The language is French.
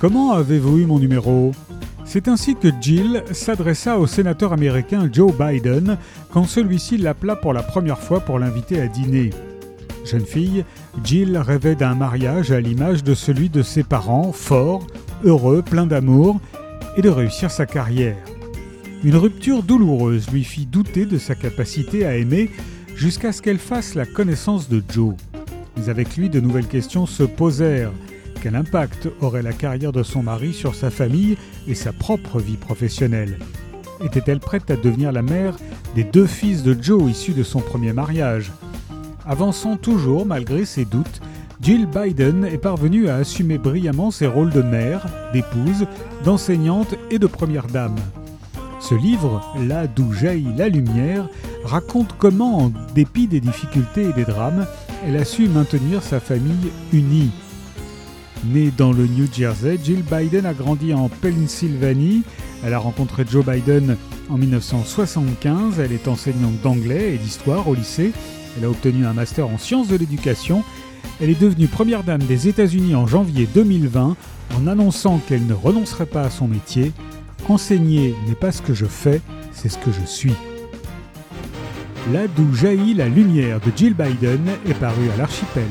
Comment avez-vous eu mon numéro? C'est ainsi que Jill s'adressa au sénateur américain Joe Biden quand celui-ci l'appela pour la première fois pour l'inviter à dîner. Jeune fille, Jill rêvait d'un mariage à l'image de celui de ses parents, fort, heureux, plein d'amour, et de réussir sa carrière. Une rupture douloureuse lui fit douter de sa capacité à aimer jusqu'à ce qu'elle fasse la connaissance de Joe. Mais avec lui, de nouvelles questions se posèrent. Quel impact aurait la carrière de son mari sur sa famille et sa propre vie professionnelle? Était-elle prête à devenir la mère des deux fils de Joe issus de son premier mariage? Avançant toujours malgré ses doutes, Jill Biden est parvenue à assumer brillamment ses rôles de mère, d'épouse, d'enseignante et de première dame. Ce livre, Là d'où jaillit la lumière, raconte comment, en dépit des difficultés et des drames, elle a su maintenir sa famille unie. Née dans le New Jersey, Jill Biden a grandi en Pennsylvanie. Elle a rencontré Joe Biden en 1975. Elle est enseignante d'anglais et d'histoire au lycée. Elle a obtenu un master en sciences de l'éducation. Elle est devenue première dame des États-Unis en janvier 2020 en annonçant qu'elle ne renoncerait pas à son métier. Enseigner n'est pas ce que je fais, c'est ce que je suis. Là d'où jaillit la lumière de Jill Biden est paru à l'archipel.